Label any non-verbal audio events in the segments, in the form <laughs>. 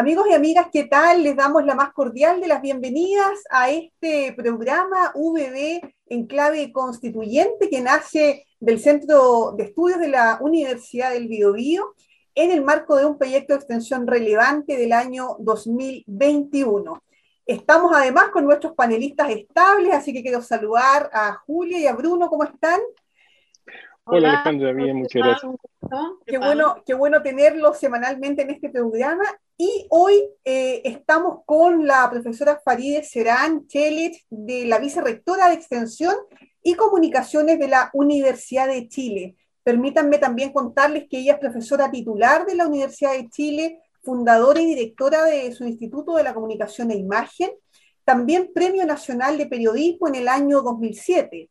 Amigos y amigas, ¿qué tal? Les damos la más cordial de las bienvenidas a este programa VB en clave constituyente que nace del Centro de Estudios de la Universidad del Biobío en el marco de un proyecto de extensión relevante del año 2021. Estamos además con nuestros panelistas estables, así que quiero saludar a Julia y a Bruno, ¿cómo están? Hola, Alejandra, bien, muchas gracias. Qué bueno, qué bueno tenerlos semanalmente en este programa. Y hoy eh, estamos con la profesora Farideh Serán Chelich, de la vicerrectora de Extensión y Comunicaciones de la Universidad de Chile. Permítanme también contarles que ella es profesora titular de la Universidad de Chile, fundadora y directora de su Instituto de la Comunicación e Imagen, también Premio Nacional de Periodismo en el año 2007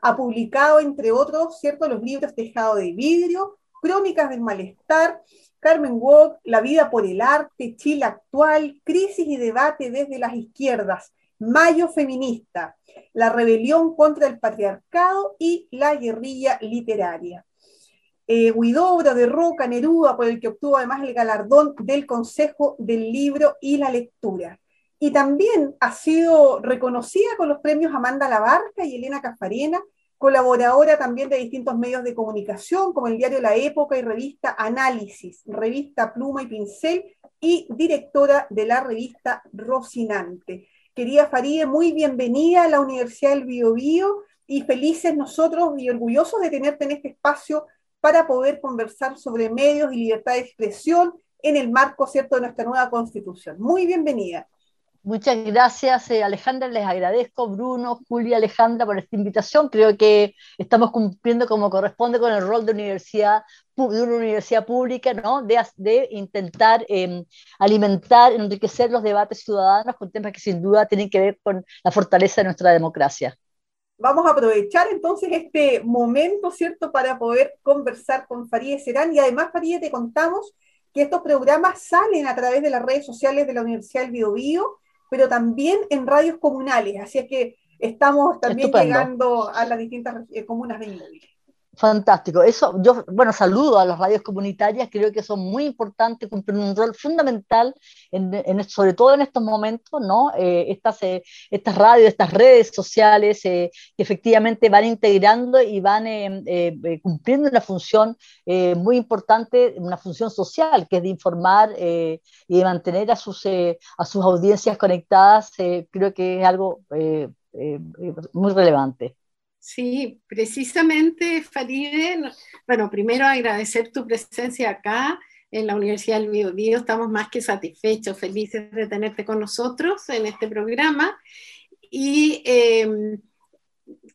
ha publicado, entre otros, ¿cierto? los libros Tejado de Vidrio, Crónicas del Malestar, Carmen Walk, La vida por el arte, Chile actual, Crisis y debate desde las izquierdas, Mayo feminista, La rebelión contra el patriarcado y La guerrilla literaria. Eh, de Roca, Neruda, por el que obtuvo además el galardón del Consejo del Libro y la Lectura. Y también ha sido reconocida con los premios Amanda Labarca y Elena Cafarena, colaboradora también de distintos medios de comunicación, como el diario La Época y revista Análisis, revista Pluma y Pincel, y directora de la revista Rocinante. Querida Farideh, muy bienvenida a la Universidad del Biobío y felices nosotros y orgullosos de tenerte en este espacio para poder conversar sobre medios y libertad de expresión en el marco cierto de nuestra nueva constitución. Muy bienvenida. Muchas gracias, eh, Alejandra. Les agradezco, Bruno, Julia, Alejandra, por esta invitación. Creo que estamos cumpliendo como corresponde con el rol de, una universidad pública, ¿no? de, de intentar em, alimentar, enriquecer los debates ciudadanos con temas que sin duda tienen que ver con la fortaleza de nuestra democracia. Vamos a aprovechar entonces este momento, ¿cierto?, para poder conversar con Farideh Serán. Y además, Farideh, te contamos que estos programas salen a través de las redes sociales de la Universidad del Biobío pero también en radios comunales. Así es que estamos también llegando a las distintas eh, comunas de Inmóvil. Fantástico. Eso, yo, bueno, saludo a las radios comunitarias, creo que son muy importantes, cumplen un rol fundamental, en, sobre todo en estos momentos, ¿no? Eh, estas, eh, estas radios, estas redes sociales eh, que efectivamente van integrando y van cumpliendo una función muy importante, una función social, que es de informar y de mantener a sus, a sus audiencias conectadas, creo que es algo muy relevante. Sí, precisamente, Faride, bueno, primero agradecer tu presencia acá en la Universidad del Biobío. Estamos más que satisfechos, felices de tenerte con nosotros en este programa. Y em,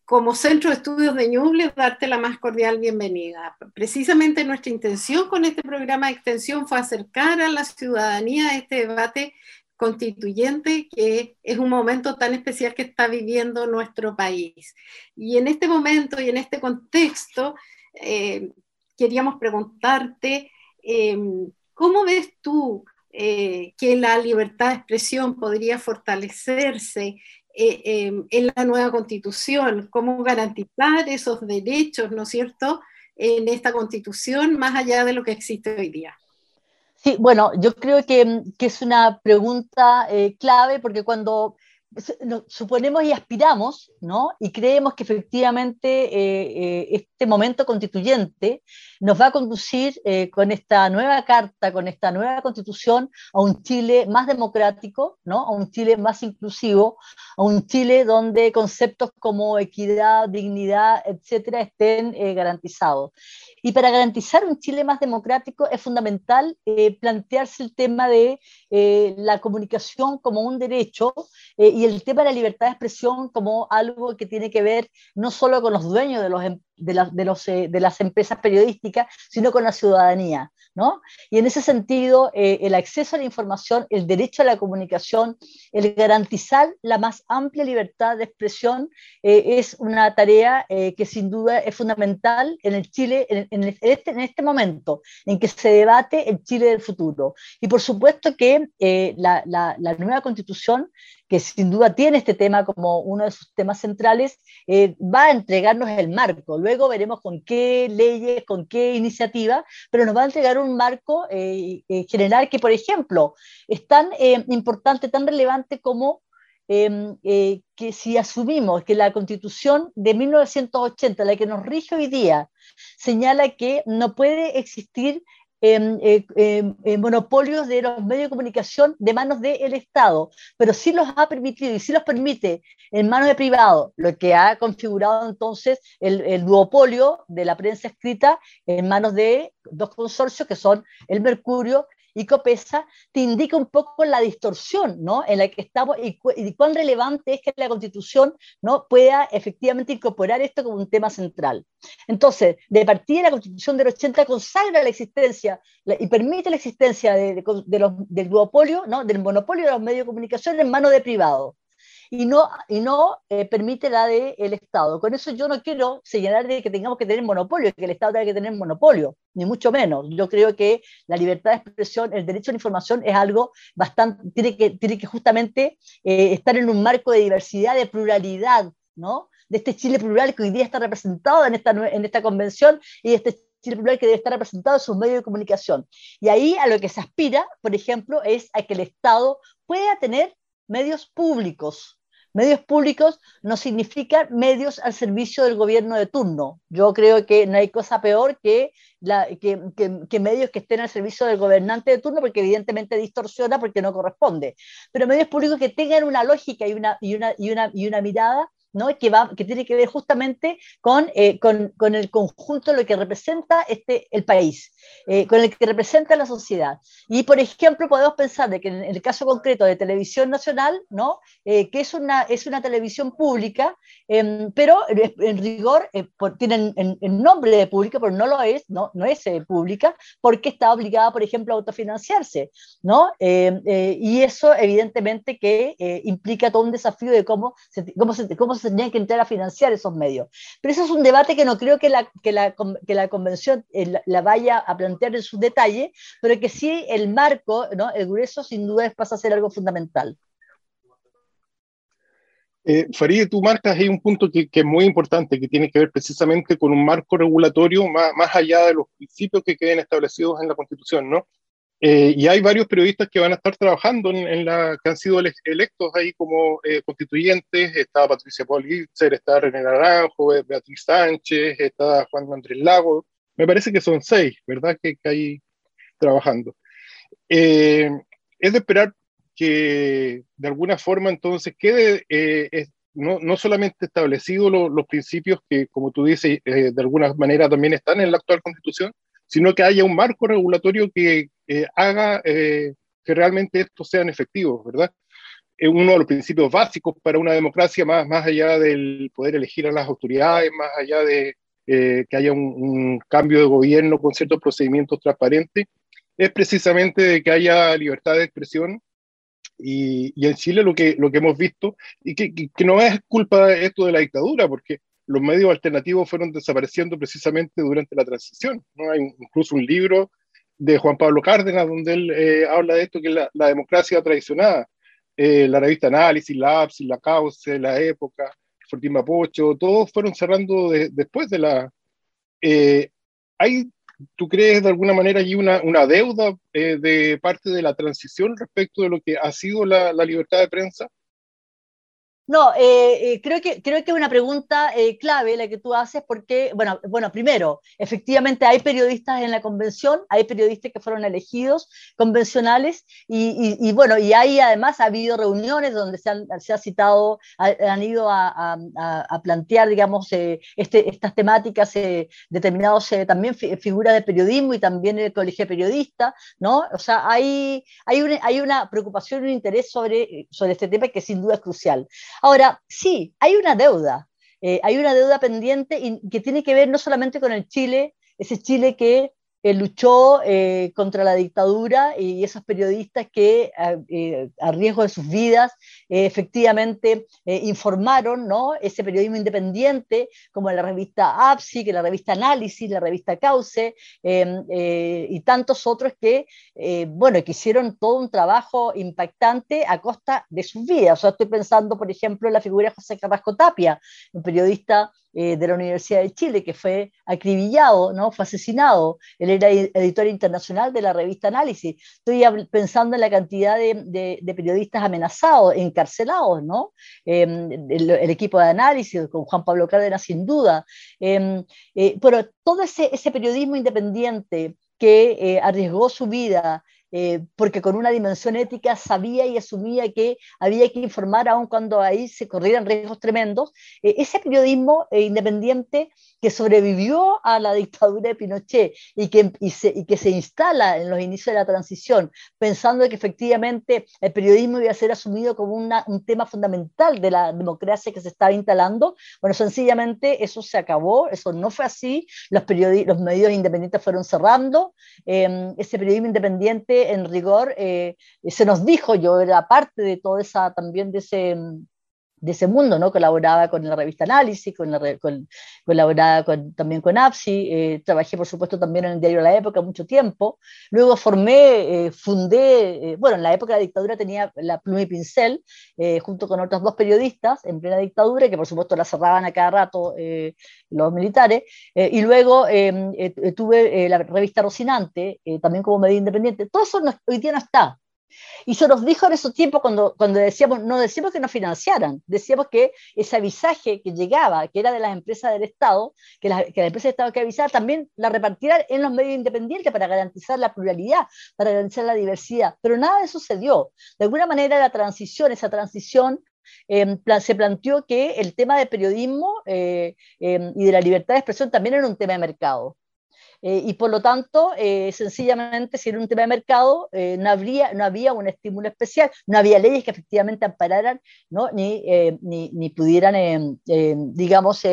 como Centro de Estudios de Ñuble, darte la más cordial bienvenida. Precisamente nuestra intención con este programa de extensión fue acercar a la ciudadanía este debate constituyente, que es un momento tan especial que está viviendo nuestro país. Y en este momento y en este contexto, eh, queríamos preguntarte, em, ¿cómo ves tú eh, que la libertad de expresión podría fortalecerse eh, en la nueva constitución? ¿Cómo garantizar esos derechos, ¿no es cierto?, en esta constitución más allá de lo que existe hoy día. Sí, bueno, yo creo que, es una pregunta eh, clave porque cuando suponemos y aspiramos, ¿no? Y creemos que efectivamente eh, eh, este momento constituyente nos va a conducir con esta nueva carta, con esta nueva constitución, a un Chile más democrático, ¿no? A un Chile más inclusivo, a un Chile donde conceptos como equidad, dignidad, etcétera, estén garantizados. Y para garantizar un Chile más democrático es fundamental eh, plantearse el tema de eh, la comunicación como un derecho eh, el tema de la libertad de expresión como algo que tiene que ver no solo con los dueños de, los, de, de, los, de las empresas periodísticas, sino con la ciudadanía. ¿no? Y en ese sentido, el acceso a la información, el derecho a la comunicación, el garantizar la más amplia libertad de expresión es una tarea que sin duda es fundamental en el Chile, en, en, este, en este momento en que se debate el Chile del futuro. Y por supuesto que eh, la, la, la, nueva constitución, que sin duda tiene este tema como uno de sus temas centrales, eh, va a entregarnos el marco. Luego veremos con qué leyes, con qué iniciativa, pero nos va a entregar un marco eh, eh, general que, por ejemplo, es tan importante, tan relevante como em, que si asumimos que la constitución de 1980, la que nos rige hoy día, señala que no puede existir monopolios de los medios de comunicación de manos del Estado, pero sí los ha permitido y sí los permite en manos de privados, lo que ha configurado entonces el, el duopolio de la prensa escrita en manos de dos consorcios que son el Mercurio y Copesa, te indica un poco la distorsión ¿no? en la que estamos y, cuán relevante es que la Constitución ¿no? pueda efectivamente incorporar esto como un tema central. Entonces, de partida la Constitución del 80 consagra la existencia y permite la existencia de, los, del duopolio, ¿no? del monopolio de los medios de comunicación en manos de privados y no, y no eh, permite la del el Estado. Con eso yo no quiero señalar de que tengamos que tener monopolio, que el Estado tenga que tener monopolio, ni mucho menos. Yo creo que la libertad de expresión, el derecho a la información es algo bastante, tiene que, tiene que justamente eh, estar en un marco de diversidad, de pluralidad, ¿no? De este Chile plural que hoy día está representado en esta, en esta convención y de este Chile plural que debe estar representado en sus medios de comunicación. Y ahí a lo que se aspira, por ejemplo, es a que el Estado pueda tener medios públicos. Medios públicos no significan medios al servicio del gobierno de turno. Yo creo que no hay cosa peor que, medios que estén al servicio del gobernante de turno, porque evidentemente distorsiona porque no corresponde. Pero medios públicos que tengan una lógica y una, y una mirada que, va, que tiene que ver justamente con, eh, con, con, el conjunto de lo que representa este, el país, eh, con el que representa la sociedad. Y, por ejemplo, podemos pensar de que en el caso concreto de Televisión Nacional, ¿no? Eh, que es una, es una televisión pública, em, pero en rigor tienen el nombre de pública, pero no lo es, no, no es pública, porque está obligada, por ejemplo, a autofinanciarse. ¿no? Em, y eso, evidentemente, que implica todo un desafío de cómo cómo cómo se tendrían que entrar a financiar esos medios. Pero eso es un debate que no creo que la, que la, que la convención eh, la, vaya a plantear en su detalle, pero que sí el marco, ¿no? el grueso, sin duda pasa a ser algo fundamental. Eh, Farid, tú marcas ahí un punto que, que, es muy importante, que tiene que ver precisamente con un marco regulatorio más, más allá de los principios que queden establecidos en la Constitución, ¿no? Eh, y hay varios periodistas que van a estar trabajando en, la que han sido electos ahí como eh, constituyentes. Está Patricia Politzer, está René Naranjo, Beatriz Sánchez, está Juan Andrés Lago. Me parece que son seis, ¿verdad? Que, que hay trabajando. Eh, es de esperar que de alguna forma entonces quede no, no, solamente establecidos los principios que, como tú dices, de alguna manera también están en la actual constitución, sino que haya un marco regulatorio que eh, haga eh, que realmente estos sean efectivos, ¿verdad? Es uno de los principios básicos para una democracia, más, más allá del poder elegir a las autoridades, más allá de eh, que haya un, cambio de gobierno con ciertos procedimientos transparentes, es precisamente que haya libertad de expresión. Y, y en Chile lo que, lo que hemos visto, y que, que no es culpa de esto de la dictadura, porque los medios alternativos fueron desapareciendo precisamente durante la transición. ¿no? Hay incluso un libro de Juan Pablo Cárdenas donde él eh, habla de esto, que la, democracia traicionada. Eh, la revista Análisis, la APSI, la Cauce, la Época, Fortín Mapocho, todos fueron cerrando después de la... Eh, ¿Hay, tú crees, de alguna manera allí una, una deuda de parte de la transición respecto de lo que ha sido la, la libertad de prensa? No, eh, eh, creo, que, creo que es una pregunta eh, clave la que tú haces porque, bueno, bueno, primero, efectivamente hay periodistas en la convención, hay periodistas que fueron elegidos convencionales y, bueno, y ahí además ha habido reuniones donde se, han, se ha citado, han ido a, plantear, digamos, este, estas temáticas, determinados también figuras de periodismo y también el colegio periodista, ¿no? O sea, hay, hay, una, hay una preocupación un interés sobre, sobre este tema que sin duda es crucial. Ahora, sí, hay una deuda, eh, hay una deuda pendiente y que tiene que ver no solamente con el Chile, ese Chile que luchó eh, contra la dictadura y esos periodistas que eh, a riesgo de sus vidas eh, efectivamente informaron, ¿no? Ese periodismo independiente, como la revista APSI, que la revista Análisis, la revista Cauce, em, y tantos otros que, bueno, que hicieron todo un trabajo impactante a costa de sus vidas. O sea, estoy pensando, por ejemplo, en la figura de José Carrasco Tapia, un periodista eh, de la Universidad de Chile, que fue acribillado, ¿no? fue asesinado. Él era editor internacional de la revista Análisis. Estoy pensando en la cantidad de, periodistas amenazados, encarcelados, ¿no? Em, el, equipo de análisis, con Juan Pablo Cárdenas, sin duda. Em, eh, pero todo ese, ese periodismo independiente que eh, arriesgó su vida, eh, porque con una dimensión ética sabía y asumía que había que informar aun cuando ahí se corrieran riesgos tremendos. Eh, ese periodismo eh, independiente que sobrevivió a la dictadura de Pinochet y que, se, y que se instala en los inicios de la transición, pensando que efectivamente el periodismo iba a ser asumido como un tema fundamental de la democracia que se estaba instalando, bueno, sencillamente eso se acabó, eso no fue así, los, los medios independientes fueron cerrando, ese periodismo independiente en rigor, eh, se nos dijo, yo era parte de toda esa, también de ese, de ese mundo, ¿no? Colaboraba con la revista Análisis, con la, con, colaboraba también con APSI, eh, trabajé por supuesto también en el diario La Época mucho tiempo, luego formé, eh, fundé, bueno, en la época de la dictadura tenía la pluma y pincel, junto con otros dos periodistas en plena dictadura, que por supuesto la cerraban a cada rato los militares, y luego tuve la revista Rocinante, también como medio independiente, todo eso hoy día no está, y se nos dijo en esos tiempos cuando, cuando decíamos, no decíamos que nos financiaran, decíamos que ese avisaje que llegaba, que era de las empresas del Estado, que la, que la empresa del Estado que avisaba, también la repartieran en los medios independientes para garantizar la pluralidad, para garantizar la diversidad. Pero nada de eso se. De alguna manera la transición, esa transición eh, se planteó que el tema del periodismo eh, eh, y de la libertad de expresión también era un tema de mercado. Eh, y por lo tanto, eh, sencillamente, si era un tema de mercado, eh, no, habría, no había un estímulo especial, no había leyes que efectivamente ampararan ¿no? ni, ni, ni, pudieran, digamos,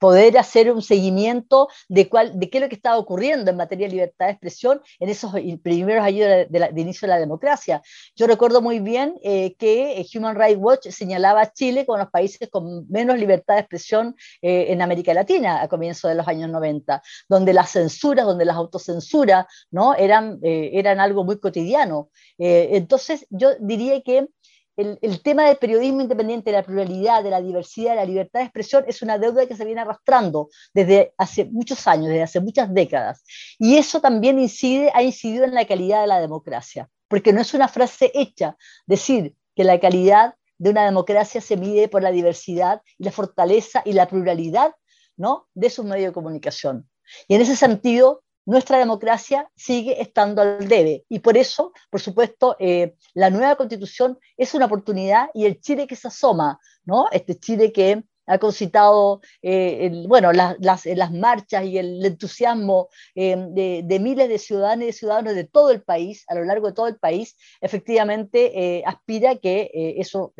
poder hacer un seguimiento de, cuál, de qué es lo que estaba ocurriendo en materia de libertad de expresión en esos primeros años de, inicio de la democracia. Yo recuerdo muy bien eh, que Human Rights Watch señalaba a Chile como los países con menos libertad de expresión eh, en América Latina a comienzos de los años 90, donde las censuras, donde las autocensuras ¿no? eran, eh, eran algo muy cotidiano. entonces, yo diría que el, tema del periodismo independiente, de la pluralidad, de la diversidad, de la libertad de expresión es una deuda que se viene arrastrando desde hace muchos años, desde hace muchas décadas. Y eso también incide, ha incidido en la calidad de la democracia, porque no es una frase hecha decir que la calidad de una democracia se mide por la diversidad y la fortaleza y la pluralidad ¿no? de sus medios de comunicación. Y en ese sentido, nuestra democracia sigue estando al debe. Y por eso, por supuesto, eh, la nueva constitución es una oportunidad y el Chile que se asoma, ¿no? Este Chile que ha concitado eh, bueno, las, marchas y el entusiasmo eh, de, miles de ciudadanos y ciudadanos de todo el país, a lo largo de todo el país, efectivamente aspira a que eso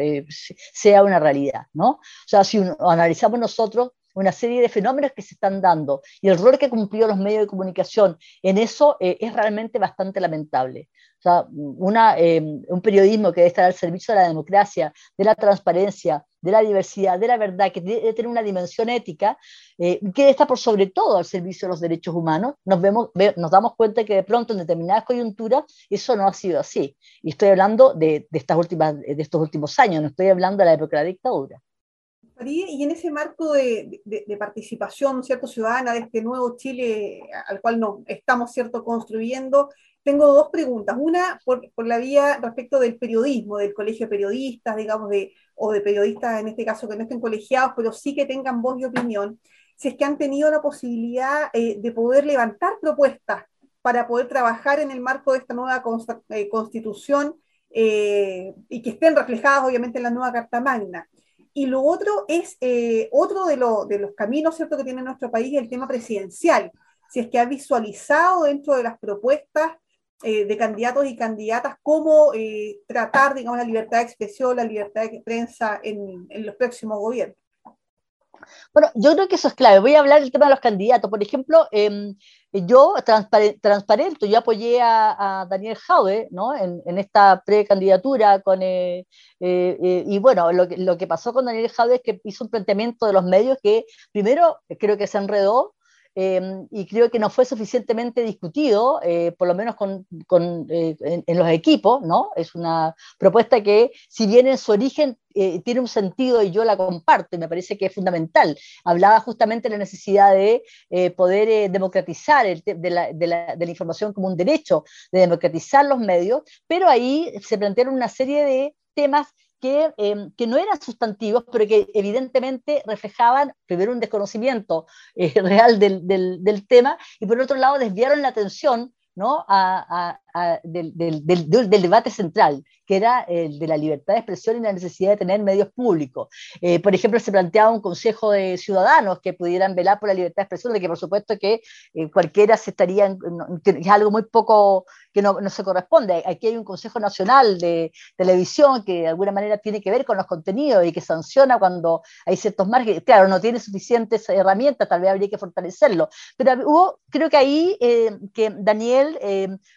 sea una realidad. ¿no? O sea, si analizamos nosotros una serie de fenómenos que se están dando y el rol que cumplió los medios de comunicación en eso eh, es realmente bastante lamentable. O sea, una, eh, un periodismo que debe estar al servicio de la democracia, de la transparencia, de la diversidad, de la verdad, que debe tener una dimensión ética, eh, que está por sobre todo al servicio de los derechos humanos, nos, vemos, nos damos cuenta que de pronto en determinadas coyunturas eso no ha sido así. Y estoy hablando de, de, estas últimas, de estos últimos años, no estoy hablando de la época de la dictadura. Y en ese marco de, participación ¿cierto? ciudadana de este nuevo Chile al cual nos estamos ¿cierto? construyendo, tengo dos preguntas. Una, por, la vía respecto del periodismo, del colegio de periodistas, digamos, de, o de periodistas en este caso que no estén colegiados, pero sí que tengan voz y opinión, si es que han tenido la posibilidad eh, de poder levantar propuestas para poder trabajar en el marco de esta nueva eh, constitución eh, y que estén reflejadas obviamente en la nueva Carta Magna. Y lo otro es, eh, otro de, los caminos ¿cierto? que tiene nuestro país, el tema presidencial. Si es que ha visualizado dentro de las propuestas eh, de candidatos y candidatas cómo eh, tratar, digamos, la libertad de expresión, la libertad de prensa en, en los próximos gobiernos. Bueno, yo creo que eso es clave. Voy a hablar del tema de los candidatos. Por ejemplo, eh, yo transparente, yo apoyé a, Daniel Jaue ¿no? en, esta precandidatura con, eh, eh, eh, y bueno, lo que, lo que pasó con Daniel Jaue es que hizo un planteamiento de los medios que primero creo que se enredó, em, y creo que no fue suficientemente discutido, eh, por lo menos con, con, eh, en, los equipos, ¿no? Es una propuesta que, si bien en su origen eh, tiene un sentido y yo la comparto, y me parece que es fundamental, hablaba justamente de la necesidad de poder democratizar el de, la, de, la, de la información como un derecho, de democratizar los medios, pero ahí se plantearon una serie de temas que, em, que, no eran sustantivos, pero que evidentemente reflejaban primero un desconocimiento eh, <laughs> real del, del, tema y por otro lado desviaron la atención ¿no? a, del, del, del, debate central, que era el de la libertad de expresión y la necesidad de tener medios públicos. Eh, por ejemplo, se planteaba un consejo de ciudadanos que pudieran velar por la libertad de expresión, de que por supuesto que eh, cualquiera se estaría, es algo muy poco que no, no, se corresponde. Aquí hay un Consejo Nacional de Televisión que de alguna manera tiene que ver con los contenidos y que sanciona cuando hay ciertos márgenes. Claro, no tiene suficientes herramientas, tal vez habría que fortalecerlo. Pero hubo, creo que ahí, eh, que Daniel,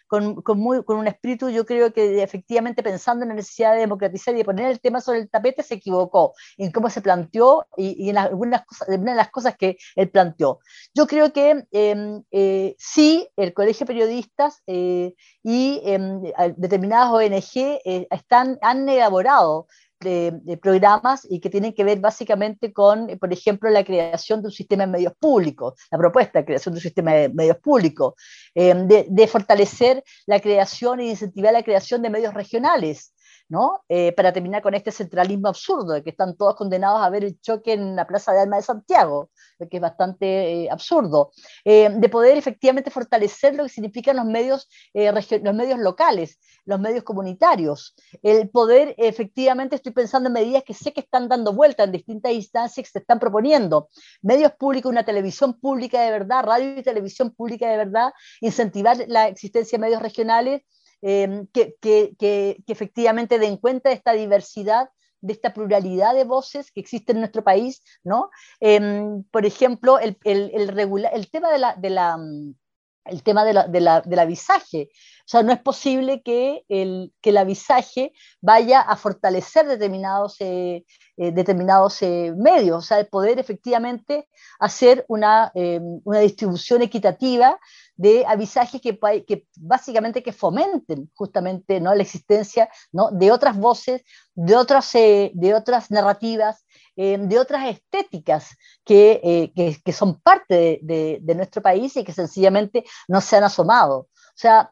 con, con, muy, con un espíritu, yo creo que efectivamente pensando en la necesidad de democratizar y de poner el tema sobre el tapete, se equivocó en cómo se planteó y, en algunas cosas, una de las cosas que él planteó. Yo creo que em, eh, sí, el Colegio de Periodistas eh, y em, determinadas ONG eh, están, han elaborado de, programas y que tienen que ver básicamente con, por ejemplo, la creación de un sistema de medios públicos, la propuesta de creación de un sistema de medios públicos, eh, de, de, fortalecer la creación e incentivar la creación de medios regionales. ¿No? Eh, para terminar con este centralismo absurdo, de que están todos condenados a ver el choque en la Plaza de Alma de Santiago, que es bastante eh, absurdo, eh, de poder efectivamente fortalecer lo que significan los medios, los medios locales, los medios comunitarios, el poder efectivamente, estoy pensando en medidas que sé que están dando vuelta en distintas instancias que se están proponiendo, medios públicos, una televisión pública de verdad, radio y televisión pública de verdad, incentivar la existencia de medios regionales, Em, que, que, efectivamente den cuenta de esta diversidad de esta pluralidad de voces que existe en nuestro país, ¿no? Em, por ejemplo, el, el, el, tema de la, de la el tema de la, de, la, del avisaje. O sea, no es posible que el, que el avisaje vaya a fortalecer determinados, eh, eh, determinados eh, medios, o sea, de poder efectivamente hacer una, una distribución equitativa de avisajes que, que, básicamente que fomenten justamente ¿no? la existencia ¿no? de otras voces, de otras, de otras narrativas, de otras estéticas que, que, que son parte de, de, nuestro país y que sencillamente no se han asomado. O sea,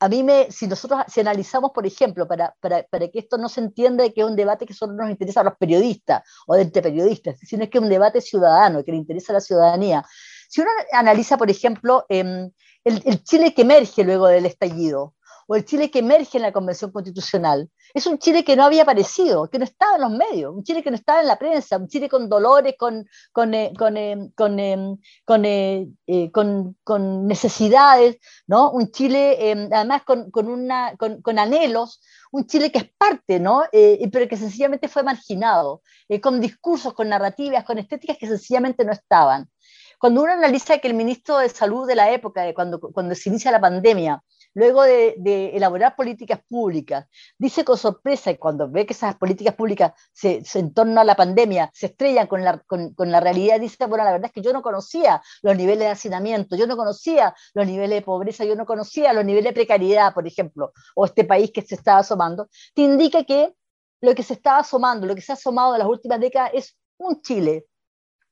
a mí me, si nosotros, si analizamos, por ejemplo, para, para, para, que esto no se entienda que es un debate que solo nos interesa a los periodistas o de entre periodistas, sino que es un debate ciudadano, que le interesa a la ciudadanía. Si uno analiza, por ejemplo, em, el, el Chile que emerge luego del estallido, o el Chile que emerge en la Convención Constitucional. Es un Chile que no había aparecido, que no estaba en los medios, un Chile que no estaba en la prensa, un Chile con dolores, con, con, eh, con, eh, eh, con, con, necesidades, ¿no? un Chile además con, una, con, anhelos, un Chile que es parte, ¿no? pero que sencillamente fue marginado, con discursos, con narrativas, con estéticas que sencillamente no estaban. Cuando uno analiza que el ministro de Salud de la época, cuando, cuando se inicia la pandemia, luego de, elaborar políticas públicas, dice con sorpresa, y cuando ve que esas políticas públicas se, en torno a la pandemia se estrellan con la, con, la realidad, dice, bueno, la verdad es que yo no conocía los niveles de hacinamiento, yo no conocía los niveles de pobreza, yo no conocía los niveles de precariedad, por ejemplo, o este país que se estaba asomando, te indica que lo que se estaba asomando, lo que se ha asomado en las últimas décadas es un Chile,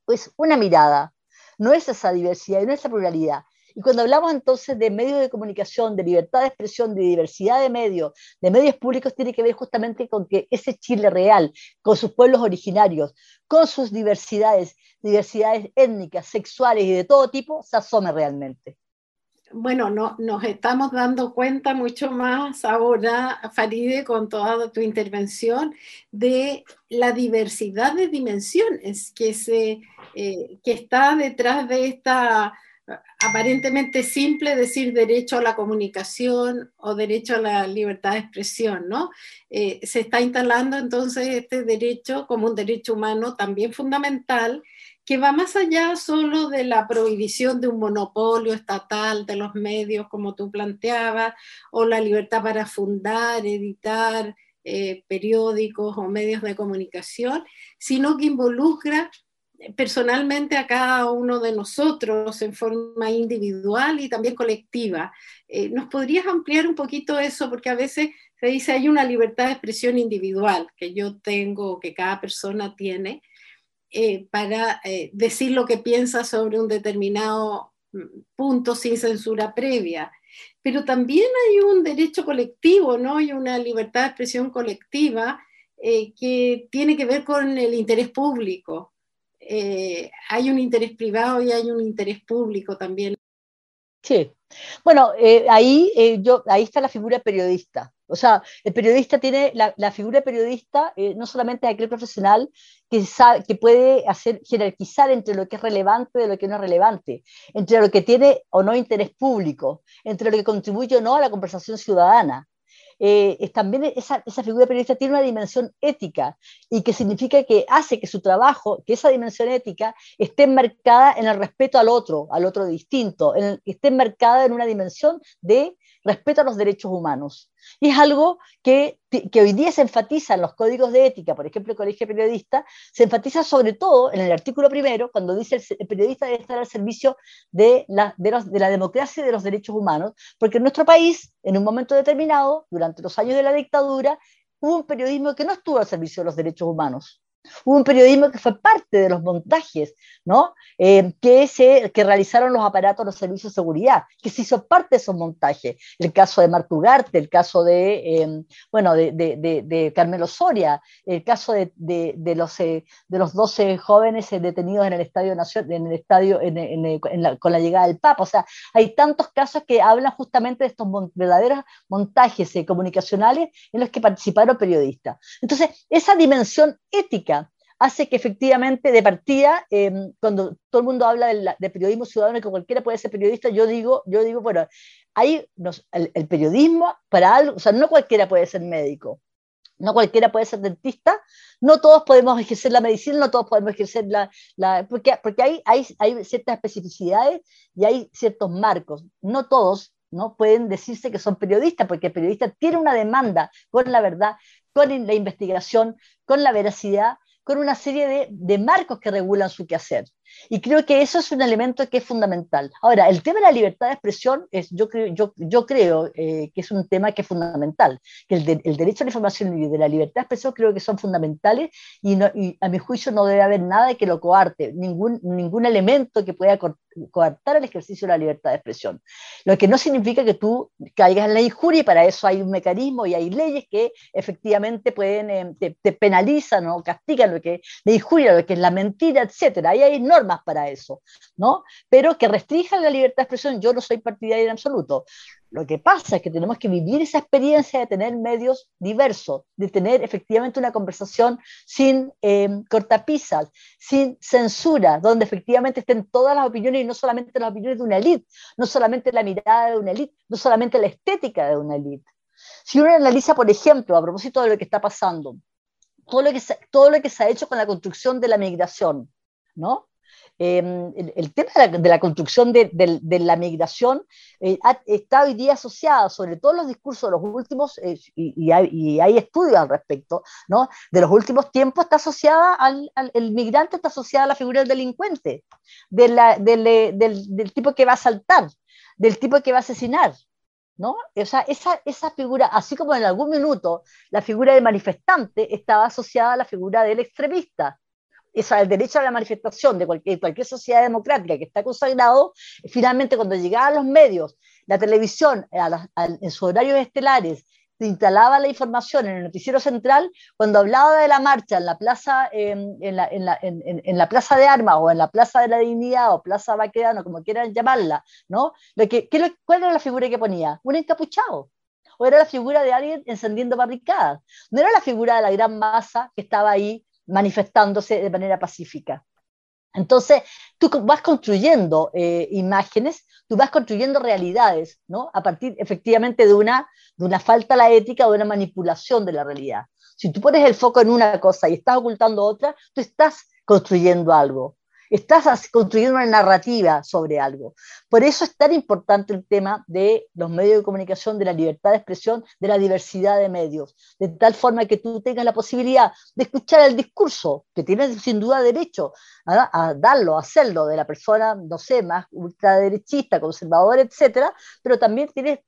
es una mirada, no es esa diversidad, no es esa pluralidad, y cuando hablamos entonces de medios de comunicación, de libertad de expresión, de diversidad de medios, de medios públicos, tiene que ver justamente con que ese Chile real, con sus pueblos originarios, con sus diversidades, diversidades étnicas, sexuales y de todo tipo, se asome realmente. Bueno, no, nos estamos dando cuenta mucho más ahora, Faride, con toda tu intervención, de la diversidad de dimensiones que, se, eh, que está detrás de esta aparentemente simple decir derecho a la comunicación o derecho a la libertad de expresión, ¿no? Eh, se está instalando entonces este derecho como un derecho humano también fundamental que va más allá solo de la prohibición de un monopolio estatal de los medios, como tú planteabas, o la libertad para fundar, editar eh, periódicos o medios de comunicación, sino que involucra personalmente a cada uno de nosotros en forma individual y también colectiva. Eh, ¿Nos podrías ampliar un poquito eso? Porque a veces se dice hay una libertad de expresión individual que yo tengo, que cada persona tiene, eh, para eh, decir lo que piensa sobre un determinado mm, punto sin censura previa. Pero también hay un derecho colectivo, ¿no? Hay una libertad de expresión colectiva que tiene que ver con el interés público. Eh, hay un interés privado y hay un interés público también. Sí. Bueno, eh, ahí, eh, yo, ahí está la figura periodista. O sea, el periodista tiene, la, figura periodista no solamente es aquel profesional que, sabe, que puede hacer jerarquizar entre lo que es relevante y lo que no es relevante, entre lo que tiene o no interés público, entre lo que contribuye o no a la conversación ciudadana. Eh, también esa, figura periodista tiene una dimensión ética y que significa que hace que su trabajo, que esa dimensión ética esté enmarcada en el respeto al otro, al otro distinto, en esté enmarcada en una dimensión de respeto a los derechos humanos. Y es algo que, que, hoy día se enfatiza en los códigos de ética, por ejemplo, el Colegio Periodista, se enfatiza sobre todo en el artículo primero, cuando dice el, periodista debe estar al servicio de la, de, de la democracia y de los derechos humanos, porque en nuestro país, en un momento determinado, durante los años de la dictadura, hubo un periodismo que no estuvo al servicio de los derechos humanos. Hubo un periodismo que fue parte de los montajes, ¿no? Eh, que, se, que realizaron los aparatos, los servicios de seguridad, que se hizo parte de esos montajes. El caso de Martugarte, el caso de, em, bueno, de, de, de, Carmelo Soria, el caso de, los, eh, de los 12 jóvenes eh, detenidos en el Estadio en el estadio, con la llegada del Papa. O sea, hay tantos casos que hablan justamente de estos verdaderos montajes comunicacionales en los que participaron periodistas. Entonces, esa dimensión ética hace que efectivamente de partida, em, cuando todo el mundo habla de, periodismo ciudadano y que cualquiera puede ser periodista, yo digo, yo digo bueno, hay el, periodismo para algo, o sea, no cualquiera puede ser médico, no cualquiera puede ser dentista, no todos podemos ejercer la medicina, no todos podemos ejercer la... la porque porque hay, hay, hay ciertas especificidades y hay ciertos marcos, no todos no pueden decirse que son periodistas, porque el periodista tiene una demanda con la verdad, con la investigación, con la veracidad, con una serie de, marcos que regulan su quehacer. Y creo que eso es un elemento que es fundamental. Ahora, el tema de la libertad de expresión, es, yo creo, yo, yo creo eh, que es un tema que es fundamental, que el, el, derecho a la información y de la libertad de expresión creo que son fundamentales y, no, y, a mi juicio no debe haber nada que lo coarte, ningún, ningún elemento que pueda coartar el ejercicio de la libertad de expresión. Lo que no significa que tú caigas en la injuria y para eso hay un mecanismo y hay leyes que efectivamente pueden, eh, te, penalizan o castigan lo que la injuria, lo que es la mentira, etc. Ahí hay normas para eso, ¿no? Pero que restrinjan la libertad de expresión, yo no soy partidaria en absoluto. Lo que pasa es que tenemos que vivir esa experiencia de tener medios diversos, de tener efectivamente una conversación sin eh, cortapisas, sin censura, donde efectivamente estén todas las opiniones y no solamente las opiniones de una élite, no solamente la mirada de una élite, no solamente la estética de una élite. Si uno analiza, por ejemplo, a propósito de lo que está pasando, todo lo que todo lo que se ha hecho con la construcción de la migración, ¿no? Em, el, tema de la, construcción de, la migración eh, está hoy día asociada, sobre todo en los discursos de los últimos, eh, y, hay, estudios al respecto, ¿no? de los últimos tiempos, está asociada al, el migrante, está asociada a la figura del delincuente, de la, del, del, tipo que va a saltar, del tipo que va a asesinar. ¿No? O sea, esa, esa figura, así como en algún minuto la figura del manifestante estaba asociada a la figura del extremista, el derecho a la manifestación de cualquier, sociedad democrática que está consagrado, finalmente cuando llegaban los medios, la televisión en sus horarios estelares, instalaba la información en el noticiero central, cuando hablaba de la marcha en la plaza, en, la, en, la, plaza de armas o en la plaza de la dignidad o plaza Baquedano, como quieran llamarla, ¿no? Lo que, ¿qué, ¿Cuál era la figura que ponía? Un encapuchado o era la figura de alguien encendiendo barricadas. No era la figura de la gran masa que estaba ahí manifestándose de manera pacífica. Entonces, tú vas construyendo eh, imágenes, tú vas construyendo realidades, ¿no? A partir efectivamente de una, de una falta a la ética de una manipulación de la realidad. Si tú pones el foco en una cosa y estás ocultando otra, tú estás construyendo algo. Estás construyendo una narrativa sobre algo. Por eso es tan importante el tema de los medios de comunicación, de la libertad de expresión, de la diversidad de medios, de tal forma que tú tengas la posibilidad de escuchar el discurso, que tienes sin duda derecho a, darlo, a hacerlo, de la persona, no sé, más ultraderechista, conservadora, etcétera, pero también tienes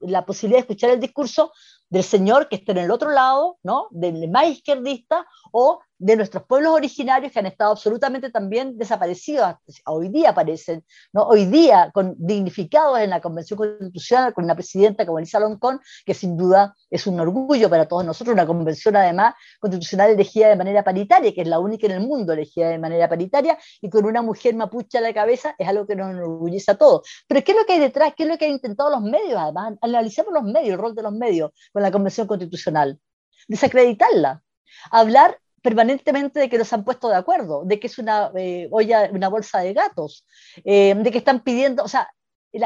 la posibilidad de escuchar el discurso del señor que está en el otro lado, ¿no? Del más izquierdista o de nuestros pueblos originarios que han estado absolutamente también desaparecidos, hoy día aparecen, ¿no? hoy día con, dignificados en la Convención Constitucional con una presidenta como Elisa Loncón, que sin duda es un orgullo para todos nosotros, una convención además constitucional elegida de manera paritaria, que es la única en el mundo elegida de manera paritaria, y con una mujer mapuche a la cabeza, es algo que nos enorgullece a todos. Pero ¿qué es lo que hay detrás? ¿Qué es lo que han intentado los medios? Además, analicemos los medios, el rol de los medios con la Convención Constitucional. Desacreditarla. Hablar permanentemente de que nos han puesto de acuerdo, de que es una eh, olla, una bolsa de gatos, eh, de que están pidiendo, o sea,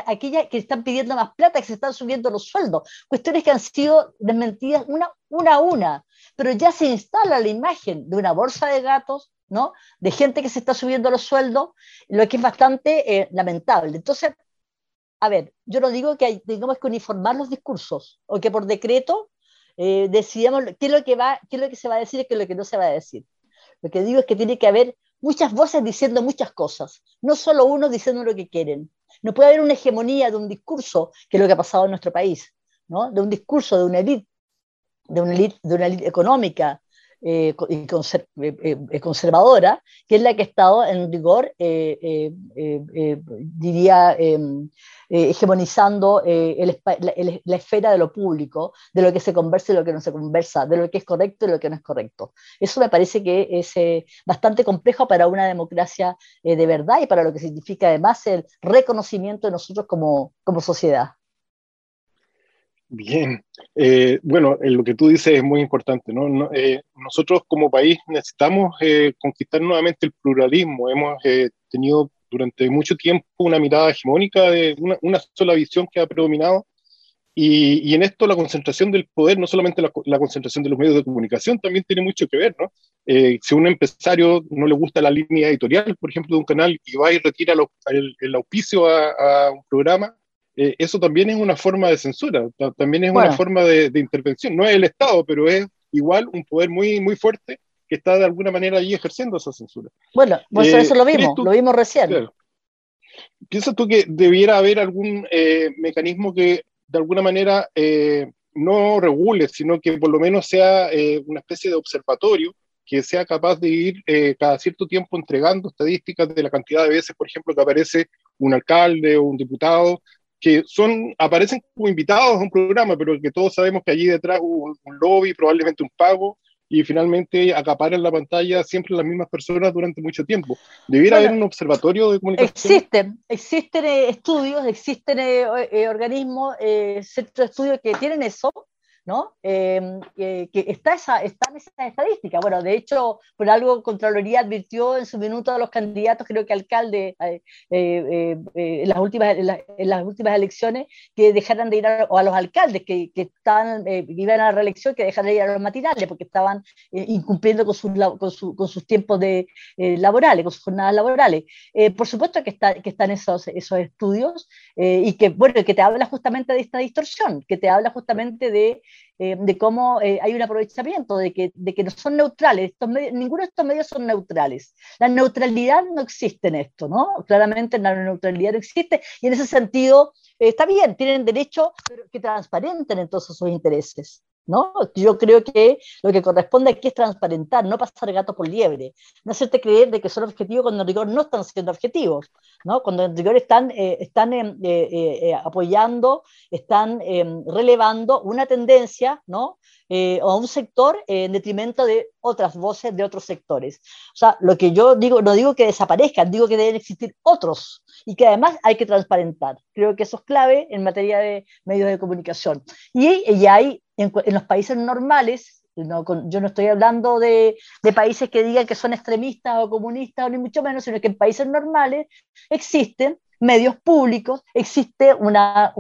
aquella que están pidiendo más plata, que se están subiendo los sueldos, cuestiones que han sido desmentidas una, una a una, pero ya se instala la imagen de una bolsa de gatos, ¿no? De gente que se está subiendo los sueldos, lo que es bastante eh, lamentable. Entonces, a ver, yo no digo que tengamos que uniformar los discursos o que por decreto eh, decidamos qué es, lo que va, qué es lo que se va a decir y qué es lo que no se va a decir. Lo que digo es que tiene que haber muchas voces diciendo muchas cosas, no solo uno diciendo lo que quieren. No puede haber una hegemonía de un discurso, que es lo que ha pasado en nuestro país, ¿no? de un discurso de una élite, de una élite económica, eh, eh, eh, conservadora, que es la que ha estado en rigor, diría, em, hegemonizando la, esfera de lo público, de lo que se conversa y lo que no se conversa, de lo que es correcto y lo que no es correcto. Eso me parece que es bastante complejo para una democracia de verdad y para lo que significa además el reconocimiento de nosotros como, como sociedad. Bien, eh, bueno, lo que tú dices es muy importante, ¿no? Eh, nosotros como país necesitamos eh, conquistar nuevamente el pluralismo. Hemos tenido durante mucho tiempo una mirada hegemónica de una, sola visión que ha predominado y, en esto la concentración del poder, no solamente la, concentración de los medios de comunicación, también tiene mucho que ver, ¿no? si a un empresario no le gusta la línea editorial, por ejemplo, de un canal y va y retira el, auspicio a un programa, eh, eso también es una forma de censura, también es una forma de, intervención. No es el Estado, pero es igual un poder muy, muy fuerte que está de alguna manera allí ejerciendo esa censura. Bueno, pues eso lo vimos, lo vimos recién. ¿Piensas tú que debiera haber algún eh, mecanismo que de alguna manera no regule, sino que por lo menos sea una especie de observatorio que sea capaz de ir cada cierto tiempo entregando estadísticas de la cantidad de veces, por ejemplo, que aparece un alcalde o un diputado que son, aparecen como invitados a un programa, pero que todos sabemos que allí detrás hubo un, lobby, probablemente un pago, y finalmente acaparan la pantalla siempre las mismas personas durante mucho tiempo. ¿Debiera haber un observatorio de comunicación? Existen, existen eh, estudios, existen eh, eh, organismos, centros de estudio que tienen eso, ¿no? Em, que está, esa, está en esa estadística. Bueno, de hecho, por algo Contraloría advirtió en su minuto a los candidatos, creo que alcalde, eh, eh, eh, en, las últimas, en, las últimas elecciones, que dejaran de ir a, los alcaldes que, que estaban, iban a la reelección, que dejaran de ir a los matinales, porque estaban incumpliendo con sus, con, con sus tiempos de, laborales, con sus jornadas laborales. por supuesto que, está, que están esos, esos estudios y que, bueno, que te habla justamente de esta distorsión, que te habla justamente de eh, de cómo eh, hay un aprovechamiento, de que, de que no son neutrales. Estos ninguno de estos medios son neutrales. La neutralidad no existe en esto, ¿no? Claramente la neutralidad no existe y en ese sentido eh, está bien, tienen derecho pero que transparenten entonces sus intereses. ¿No? Yo creo que lo que corresponde aquí es transparentar, no pasar gato por liebre, no hacerte creer de que son objetivos cuando en rigor no están siendo objetivos, ¿no? Cuando en rigor están, eh, están eh, eh, apoyando, están relevando una tendencia, ¿no? o un sector en detrimento de otras voces de otros sectores. O sea, lo que yo digo, no digo que desaparezcan, digo que deben existir otros y que además hay que transparentar. Creo que eso es clave en materia de medios de comunicación. Y, y hay en, los países normales, yo no estoy hablando de, países que digan que son extremistas o comunistas, ni mucho menos, sino que en países normales existen medios públicos, existe una,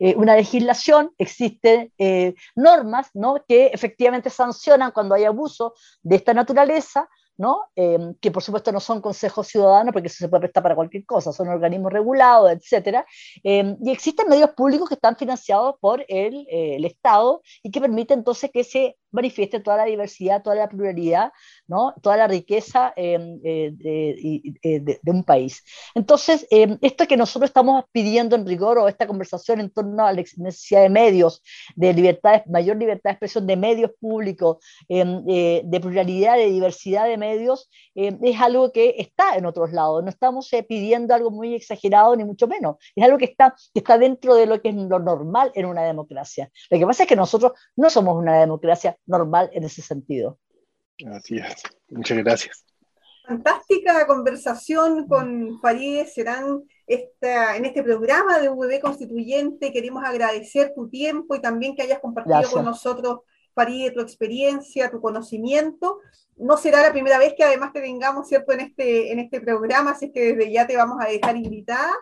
eh, legislación, existen eh, normas ¿no? que efectivamente sancionan cuando hay abuso de esta naturaleza, ¿no? Em, que por supuesto no son consejos ciudadanos, porque eso se puede prestar para cualquier cosa, son organismos regulados, etc. Em, y existen medios públicos que están financiados por el, eh, el Estado y que permiten entonces que se manifieste toda la diversidad, toda la pluralidad, ¿no? toda la riqueza em, eh, de, de, un país. Entonces, esto que nosotros estamos pidiendo en rigor o esta conversación en torno a la necesidad de medios, de libertad, mayor libertad de expresión de medios públicos, eh, de pluralidad, de diversidad de medios, eh, es algo que está en otros lados. No estamos eh, pidiendo algo muy exagerado, ni mucho menos. Es algo que está, que está dentro de lo que es lo normal en una democracia. Lo que pasa es que nosotros no somos una democracia normal en ese sentido. Así es. Muchas gracias. Fantástica conversación con Farideh Serán esta, en este programa de VB Constituyente. Queremos agradecer tu tiempo y también que hayas compartido con nosotros Farideh, tu experiencia, tu conocimiento. No será la primera vez que además te tengamos, ¿cierto?, en este, en este programa, así que desde ya te vamos a dejar invitada.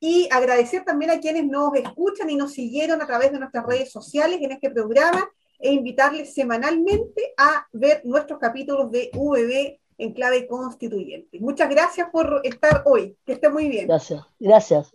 Y agradecer también a quienes nos escuchan y nos siguieron a través de nuestras redes sociales en este programa e invitarles semanalmente a ver nuestros capítulos de VB en clave constituyente. Muchas gracias por estar hoy. Que esté muy bien. Gracias. Gracias.